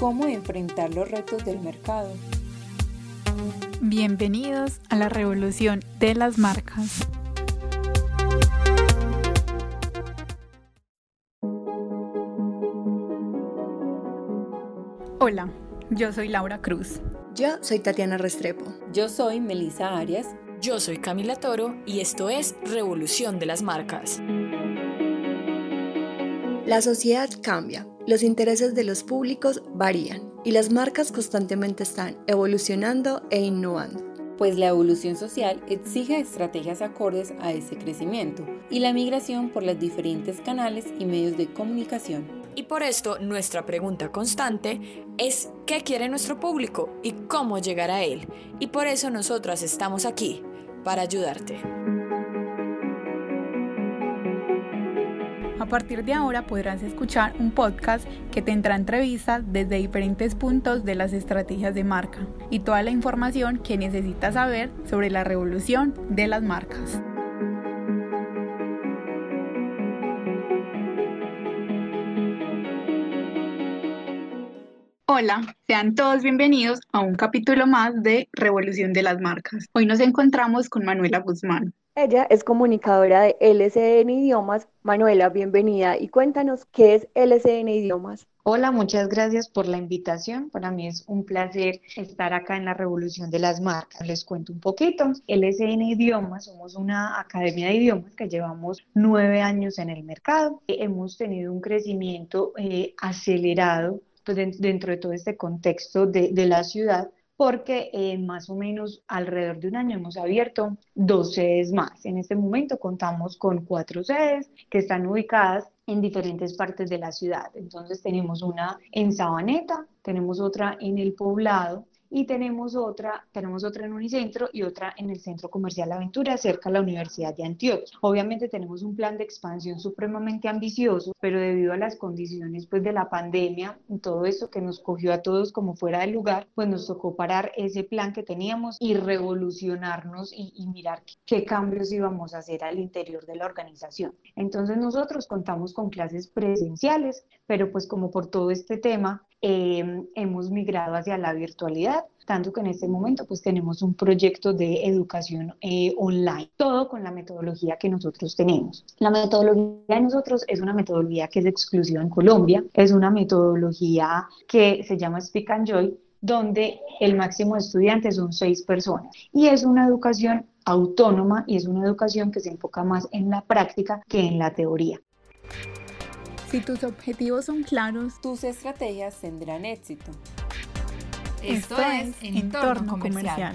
cómo enfrentar los retos del mercado. Bienvenidos a la revolución de las marcas. Hola, yo soy Laura Cruz. Yo soy Tatiana Restrepo. Yo soy Melisa Arias. Yo soy Camila Toro y esto es Revolución de las Marcas. La sociedad cambia, los intereses de los públicos varían y las marcas constantemente están evolucionando e innovando. Pues la evolución social exige estrategias acordes a ese crecimiento y la migración por los diferentes canales y medios de comunicación. Y por esto nuestra pregunta constante es ¿qué quiere nuestro público y cómo llegar a él? Y por eso nosotras estamos aquí, para ayudarte. Partir de ahora podrás escuchar un podcast que tendrá entrevistas desde diferentes puntos de las estrategias de marca y toda la información que necesitas saber sobre la revolución de las marcas. Hola, sean todos bienvenidos a un capítulo más de Revolución de las Marcas. Hoy nos encontramos con Manuela Guzmán. Ella es comunicadora de LCN Idiomas. Manuela, bienvenida y cuéntanos qué es LCN Idiomas. Hola, muchas gracias por la invitación. Para mí es un placer estar acá en la Revolución de las Marcas. Les cuento un poquito. LCN Idiomas, somos una academia de idiomas que llevamos nueve años en el mercado. Hemos tenido un crecimiento eh, acelerado pues, dentro de todo este contexto de, la ciudad, porque eh, más o menos alrededor de un año hemos abierto dos sedes más. En este momento contamos con cuatro sedes que están ubicadas en diferentes partes de la ciudad. Entonces tenemos una en Sabaneta, tenemos otra en el poblado, y tenemos otra, tenemos otra en Unicentro y otra en el Centro Comercial Aventura cerca de la Universidad de Antioquia. Obviamente tenemos un plan de expansión supremamente ambicioso, pero debido a las condiciones pues de la pandemia y todo esto que nos cogió a todos como fuera del lugar, pues nos tocó parar ese plan que teníamos y revolucionarnos y, y mirar qué cambios íbamos a hacer al interior de la organización. Entonces nosotros contamos con clases presenciales, pero pues como por todo este tema Em, hemos migrado hacia la virtualidad, tanto que en este momento pues tenemos un proyecto de educación eh, online, todo con la metodología que nosotros tenemos. La metodología de nosotros es una metodología que es exclusiva en Colombia, es una metodología que se llama Speak and Joy, donde el máximo de estudiantes son seis personas y es una educación autónoma y es una educación que se enfoca más en la práctica que en la teoría. Si tus objetivos son claros, tus estrategias tendrán éxito. Esto, es Entorno, comercial.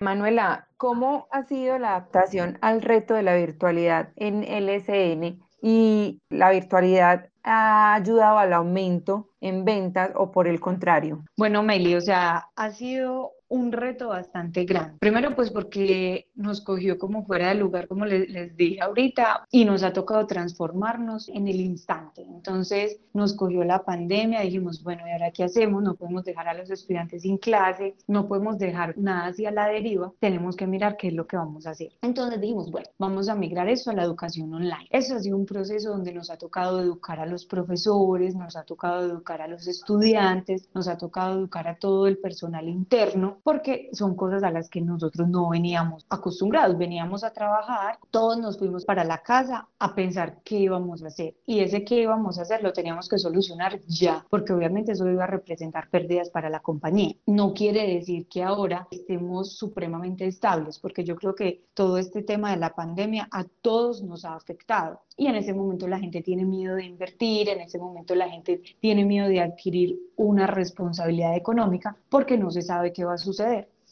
Manuela, ¿cómo ha sido la adaptación al reto de la virtualidad en LSN y la virtualidad ha ayudado al aumento en ventas o por el contrario? Bueno, Meli, o sea, ha sido un reto bastante grande. Primero, pues porque nos cogió como fuera de lugar, como les, dije ahorita, y nos ha tocado transformarnos en el instante. Entonces, nos cogió la pandemia, dijimos, bueno, ¿y ahora qué hacemos? No podemos dejar a los estudiantes sin clase, no podemos dejar nada hacia la deriva, tenemos que mirar qué es lo que vamos a hacer. Entonces dijimos, bueno, vamos a migrar eso a la educación online. Eso ha sido un proceso donde nos ha tocado educar a los profesores, nos ha tocado educar a los estudiantes, nos ha tocado educar a todo el personal interno porque son cosas a las que nosotros no veníamos acostumbrados, veníamos a trabajar, todos nos fuimos para la casa a pensar qué íbamos a hacer y ese qué íbamos a hacer lo teníamos que solucionar ya, porque obviamente eso iba a representar pérdidas para la compañía. No quiere decir que ahora estemos supremamente estables, porque yo creo que todo este tema de la pandemia a todos nos ha afectado y en ese momento la gente tiene miedo de invertir, en ese momento la gente tiene miedo de adquirir una responsabilidad económica porque no se sabe qué va a suceder.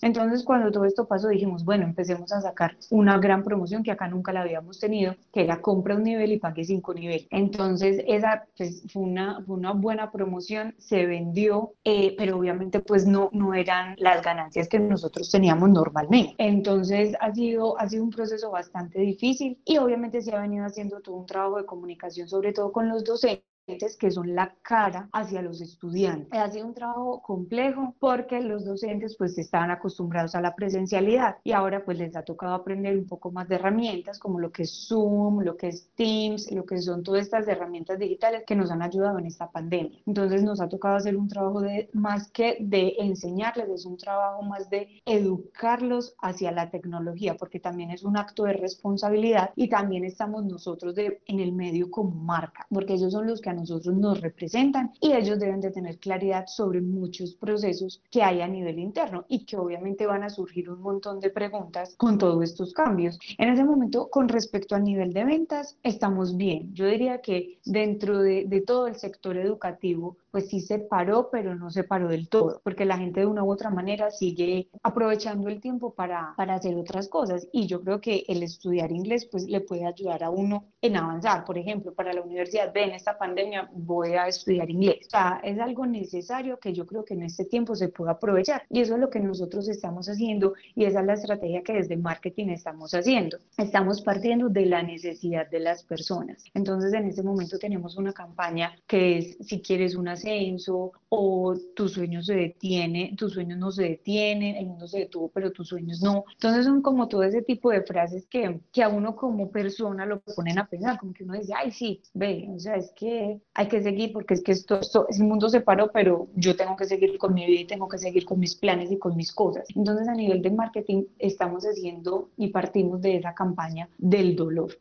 Entonces, cuando todo esto pasó, dijimos, bueno, empecemos a sacar una gran promoción que acá nunca la habíamos tenido, que era compra un nivel y pague cinco niveles. Entonces, esa pues, fue, una, fue una buena promoción, se vendió, eh, pero obviamente pues no, no eran las ganancias que nosotros teníamos normalmente. Entonces, ha sido, ha sido un proceso bastante difícil y obviamente se ha venido haciendo todo un trabajo de comunicación, sobre todo con los docentes que son la cara hacia los estudiantes. Ha sido un trabajo complejo porque los docentes pues estaban acostumbrados a la presencialidad y ahora pues les ha tocado aprender un poco más de herramientas como lo que es Zoom, lo que es Teams, lo que son todas estas herramientas digitales que nos han ayudado en esta pandemia. Entonces nos ha tocado hacer un trabajo de más que de enseñarles, es un trabajo más de educarlos hacia la tecnología porque también es un acto de responsabilidad y también estamos nosotros de, en el medio como marca porque ellos son los que nosotros nos representan y ellos deben de tener claridad sobre muchos procesos que hay a nivel interno y que obviamente van a surgir un montón de preguntas con todos estos cambios. En ese momento, con respecto al nivel de ventas, estamos bien. Yo diría que dentro de, de todo el sector educativo, pues sí se paró, pero no se paró del todo, porque la gente de una u otra manera sigue aprovechando el tiempo para, para hacer otras cosas. Y yo creo que el estudiar inglés pues le puede ayudar a uno en avanzar. Por ejemplo, para la universidad, ven esta pandemia, voy a estudiar inglés. O sea, es algo necesario que yo creo que en este tiempo se puede aprovechar. Y eso es lo que nosotros estamos haciendo y esa es la estrategia que desde marketing estamos haciendo. Estamos partiendo de la necesidad de las personas. Entonces, en este momento tenemos una campaña que es, si quieres una ascenso o tus sueños se detienen, tus sueños no se detienen, el mundo se detuvo, pero tus sueños no. Entonces son como todo ese tipo de frases que, que a uno como persona lo ponen a pensar, como que uno dice, ay, sí, ve, o sea, es que hay que seguir porque es que esto, esto, el mundo se paró, pero yo tengo que seguir con mi vida y tengo que seguir con mis planes y con mis cosas. Entonces a nivel de marketing estamos haciendo y partimos de esa campaña del dolor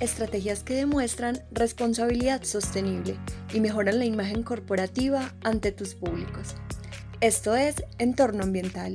estrategias que demuestran responsabilidad sostenible y mejoran la imagen corporativa ante tus públicos. Esto es entorno ambiental.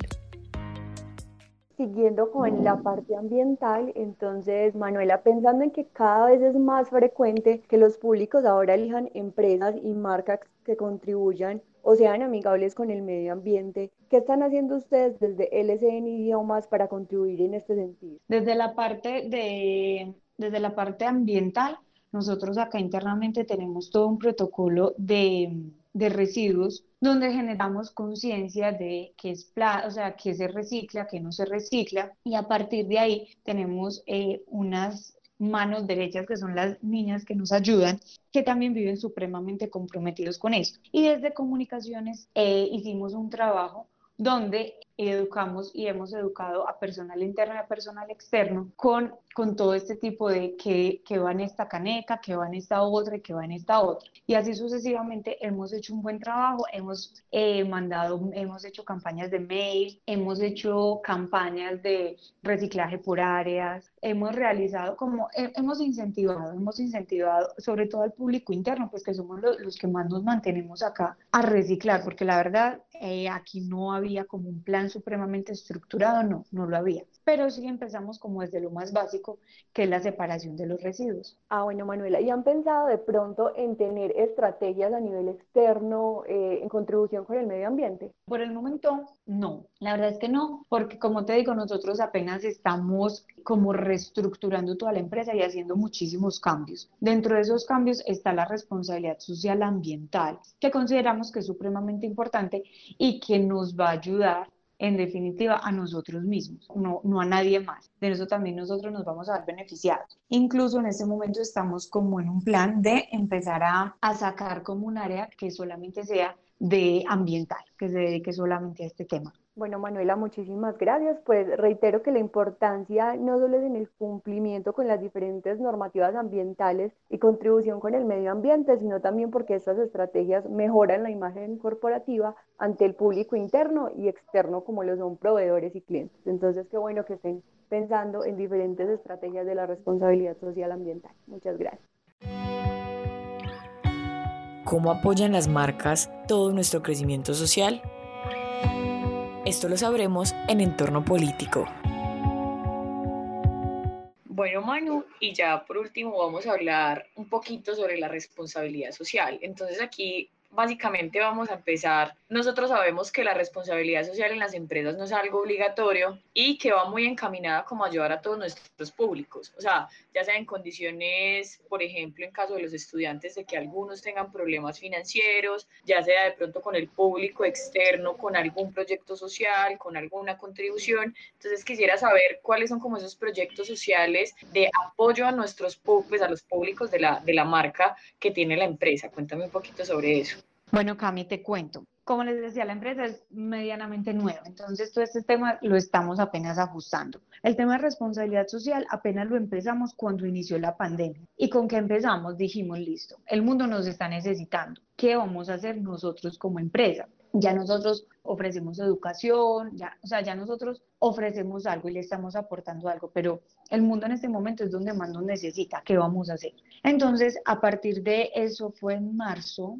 Siguiendo con la parte ambiental, entonces Manuela, pensando en que cada vez es más frecuente que los públicos ahora elijan empresas y marcas que contribuyan o sean amigables con el medio ambiente. ¿Qué están haciendo ustedes desde LCN Idiomas para contribuir en este sentido? Desde la parte de desde la parte ambiental, nosotros acá internamente tenemos todo un protocolo de, residuos donde generamos conciencia de qué es o sea, qué se recicla, qué no se recicla y a partir de ahí tenemos eh, unas manos derechas que son las niñas que nos ayudan, que también viven supremamente comprometidos con esto. Y desde comunicaciones eh, hicimos un trabajo donde educamos y hemos educado a personal interno y a personal externo con, con todo este tipo de que, que va en esta caneca, que va en esta otra y que va en esta otra. Y así sucesivamente hemos hecho un buen trabajo, hemos eh, mandado, hemos hecho campañas de mail, hemos hecho campañas de reciclaje por áreas, hemos realizado como, hemos incentivado, hemos incentivado sobre todo al público interno, pues que somos los, los que más nos mantenemos acá a reciclar, porque la verdad eh, aquí no había como un plan supremamente estructurado, no, no lo había. Pero sí empezamos como desde lo más básico, que es la separación de los residuos. Ah, bueno, Manuela, ¿y han pensado de pronto en tener estrategias a nivel externo eh, en contribución con el medio ambiente? Por el momento, no. La verdad es que no, porque como te digo, nosotros apenas estamos como reestructurando toda la empresa y haciendo muchísimos cambios. Dentro de esos cambios está la responsabilidad social ambiental, que consideramos que es supremamente importante y que nos va a ayudar en definitiva a nosotros mismos, no, no a nadie más. De eso también nosotros nos vamos a ver beneficiados. Incluso en este momento estamos como en un plan de empezar a, a sacar como un área que solamente sea de ambiental, que se dedique solamente a este tema. Bueno, Manuela, muchísimas gracias. Pues reitero que la importancia no solo es en el cumplimiento con las diferentes normativas ambientales y contribución con el medio ambiente, sino también porque estas estrategias mejoran la imagen corporativa ante el público interno y externo, como lo son proveedores y clientes. Entonces, qué bueno que estén pensando en diferentes estrategias de la responsabilidad social ambiental. Muchas gracias. ¿Cómo apoyan las marcas todo nuestro crecimiento social? Esto lo sabremos en entorno político. Bueno, Manu, y ya por último vamos a hablar un poquito sobre la responsabilidad social. Entonces aquí básicamente vamos a empezar. Nosotros sabemos que la responsabilidad social en las empresas no es algo obligatorio y que va muy encaminada como ayudar a todos nuestros públicos. O sea, ya sea en condiciones, por ejemplo, en caso de los estudiantes, de que algunos tengan problemas financieros, ya sea de pronto con el público externo, con algún proyecto social, con alguna contribución. Entonces quisiera saber cuáles son como esos proyectos sociales de apoyo a nuestros públicos, a los públicos de la, de la marca que tiene la empresa. Cuéntame un poquito sobre eso. Bueno, Cami, te cuento. Como les decía, la empresa es medianamente nueva, entonces todo este tema lo estamos apenas ajustando. El tema de responsabilidad social apenas lo empezamos cuando inició la pandemia. ¿Y con qué empezamos? Dijimos, listo, el mundo nos está necesitando. ¿Qué vamos a hacer nosotros como empresa? Ya nosotros ofrecemos educación, ya, o sea, ya nosotros ofrecemos algo y le estamos aportando algo, pero el mundo en este momento es donde más nos necesita. ¿Qué vamos a hacer? Entonces, a partir de eso fue en marzo,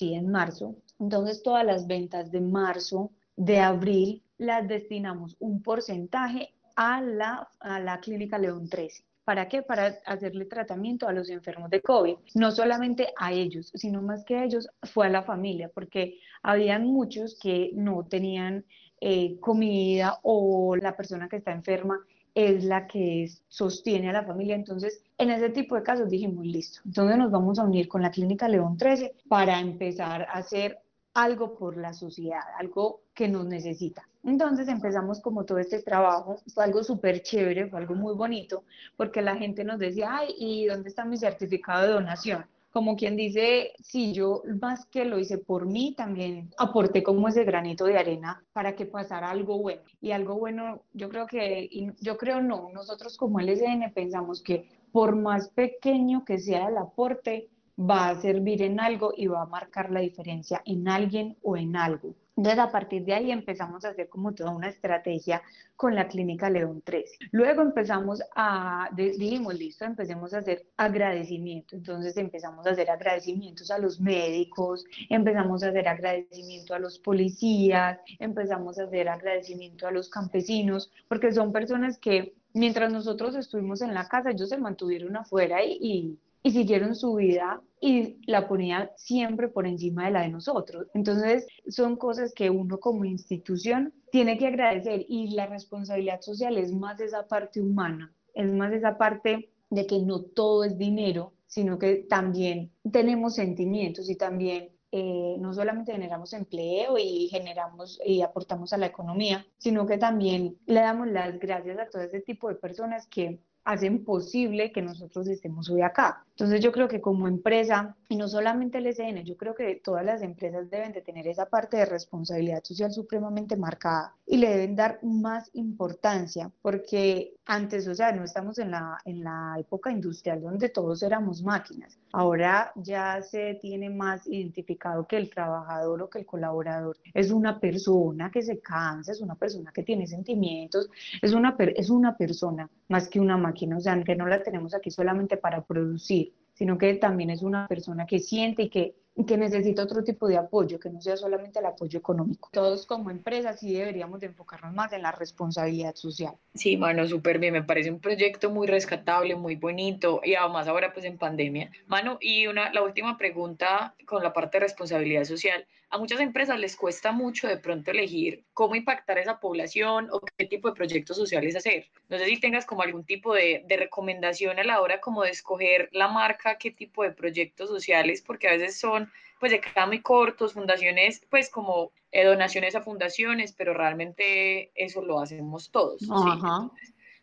sí, en marzo. Entonces, todas las ventas de marzo, de abril, las destinamos un porcentaje a la, a la clínica León 13. ¿Para qué? Para hacerle tratamiento a los enfermos de COVID. No solamente a ellos, sino más que a ellos, fue a la familia, porque habían muchos que no tenían eh, comida o la persona que está enferma es la que sostiene a la familia. Entonces, en ese tipo de casos dijimos, listo, entonces nos vamos a unir con la Clínica León 13 para empezar a hacer algo por la sociedad, algo que nos necesita. Entonces empezamos como todo este trabajo, fue algo súper chévere, fue algo muy bonito, porque la gente nos decía, ay, ¿y dónde está mi certificado de donación? Como quien dice, si yo más que lo hice por mí, también aporté como ese granito de arena para que pasara algo bueno. Y algo bueno, yo creo que, yo creo no, nosotros como LSN pensamos que por más pequeño que sea el aporte, va a servir en algo y va a marcar la diferencia en alguien o en algo. Entonces, a partir de ahí empezamos a hacer como toda una estrategia con la clínica León 13. Luego empezamos a, dijimos, listo, empecemos a hacer agradecimiento. Entonces empezamos a hacer agradecimientos a los médicos, empezamos a hacer agradecimiento a los policías, empezamos a hacer agradecimiento a los campesinos, porque son personas que mientras nosotros estuvimos en la casa, ellos se mantuvieron afuera y y siguieron su vida y la ponían siempre por encima de la de nosotros. Entonces, son cosas que uno como institución tiene que agradecer y la responsabilidad social es más esa parte humana, es más esa parte de que no todo es dinero, sino que también tenemos sentimientos y también eh, no solamente generamos empleo y generamos y aportamos a la economía, sino que también le damos las gracias a todo ese tipo de personas que hacen posible que nosotros estemos hoy acá. Entonces yo creo que como empresa, y no solamente el SN, yo creo que todas las empresas deben de tener esa parte de responsabilidad social supremamente marcada y le deben dar más importancia, porque antes, o sea, no estamos en la, en la época industrial donde todos éramos máquinas. Ahora ya se tiene más identificado que el trabajador o que el colaborador es una persona que se cansa, es una persona que tiene sentimientos, es una, es una persona más que una máquina, o sea, que no la tenemos aquí solamente para producir sino que también es una persona que siente y que, que necesita otro tipo de apoyo, que no sea solamente el apoyo económico. Todos como empresas sí deberíamos de enfocarnos más en la responsabilidad social. Sí, mano, súper bien, me parece un proyecto muy rescatable, muy bonito y además ahora pues en pandemia. Mano, y una, la última pregunta con la parte de responsabilidad social a muchas empresas les cuesta mucho de pronto elegir cómo impactar a esa población o qué tipo de proyectos sociales hacer. No sé si tengas como algún tipo de, de, recomendación a la hora como de escoger la marca, qué tipo de proyectos sociales, porque a veces son pues de cada muy cortos, fundaciones pues como eh, donaciones a fundaciones, pero realmente eso lo hacemos todos.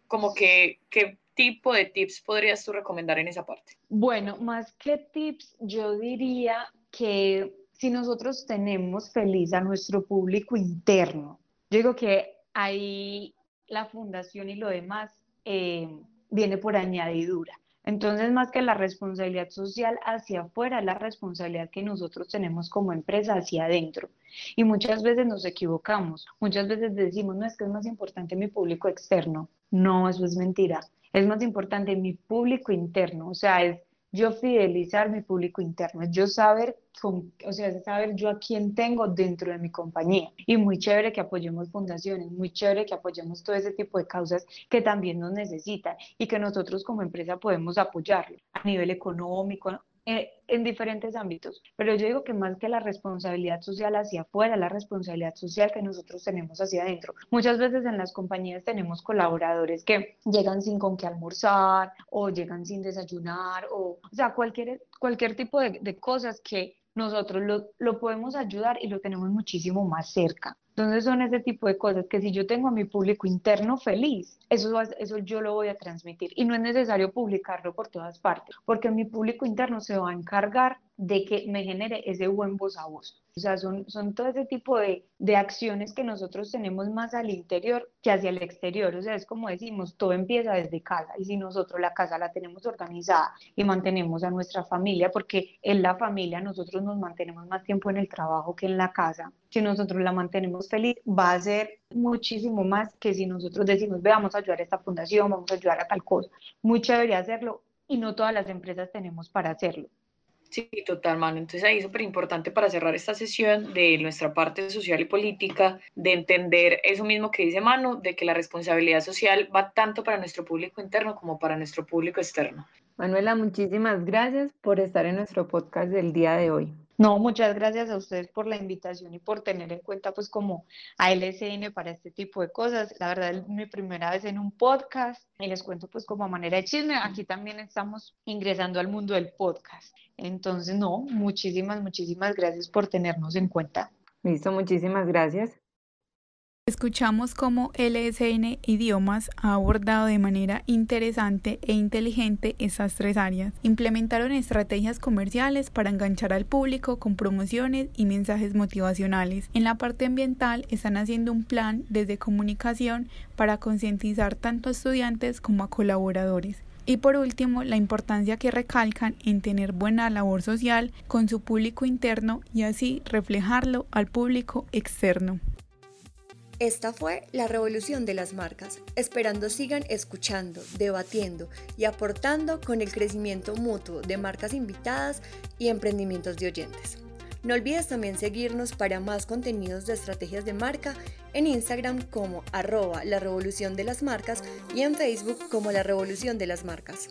como que, ¿qué tipo de tips podrías tú recomendar en esa parte? Bueno, más que tips, yo diría que si nosotros tenemos feliz a nuestro público interno, yo digo que ahí la fundación y lo demás eh, viene por añadidura. Entonces, más que la responsabilidad social hacia afuera, la responsabilidad que nosotros tenemos como empresa hacia adentro. Y muchas veces nos equivocamos, muchas veces decimos, no es que es más importante mi público externo. No, eso es mentira. Es más importante mi público interno, o sea, es yo fidelizar mi público interno, yo saber, con, o sea, saber yo a quién tengo dentro de mi compañía. Y muy chévere que apoyemos fundaciones, muy chévere que apoyemos todo ese tipo de causas que también nos necesitan y que nosotros como empresa podemos apoyarlo a nivel económico, eh, en diferentes ámbitos, pero yo digo que más que la responsabilidad social hacia afuera, la responsabilidad social que nosotros tenemos hacia adentro. Muchas veces en las compañías tenemos colaboradores que llegan sin con qué almorzar o llegan sin desayunar o, o sea, cualquier, cualquier tipo de, de cosas que nosotros lo, lo podemos ayudar y lo tenemos muchísimo más cerca. Entonces son ese tipo de cosas que si yo tengo a mi público interno feliz, eso, eso yo lo voy a transmitir y no es necesario publicarlo por todas partes, porque mi público interno se va a encargar de que me genere ese buen voz a voz. O sea, son, son todo ese tipo de, de, acciones que nosotros tenemos más al interior que hacia el exterior. O sea, es como decimos, todo empieza desde casa. Y si nosotros la casa la tenemos organizada y mantenemos a nuestra familia, porque en la familia nosotros nos mantenemos más tiempo en el trabajo que en la casa, si nosotros la mantenemos feliz, va a ser muchísimo más que si nosotros decimos, veamos a ayudar a esta fundación, vamos a ayudar a tal cosa. Muy chévere hacerlo y no todas las empresas tenemos para hacerlo. Sí, total, mano. Entonces ahí es súper importante para cerrar esta sesión de nuestra parte social y política, de entender eso mismo que dice Manu, de que la responsabilidad social va tanto para nuestro público interno como para nuestro público externo. Manuela, muchísimas gracias por estar en nuestro podcast del día de hoy. No, muchas gracias a ustedes por la invitación y por tener en cuenta pues como a LSN para este tipo de cosas. La verdad es mi primera vez en un podcast y les cuento pues como a manera de chisme, aquí también estamos ingresando al mundo del podcast. Entonces, no, muchísimas, muchísimas gracias por tenernos en cuenta. Listo, muchísimas gracias. Escuchamos cómo LSN Idiomas ha abordado de manera interesante e inteligente esas tres áreas. Implementaron estrategias comerciales para enganchar al público con promociones y mensajes motivacionales. En la parte ambiental están haciendo un plan desde comunicación para concientizar tanto a estudiantes como a colaboradores. Y por último, la importancia que recalcan en tener buena labor social con su público interno y así reflejarlo al público externo. Esta fue la revolución de las marcas, esperando sigan escuchando, debatiendo y aportando con el crecimiento mutuo de marcas invitadas y emprendimientos de oyentes. No olvides también seguirnos para más contenidos de estrategias de marca en Instagram como arroba la revolución de las marcas y en Facebook como la revolución de las marcas.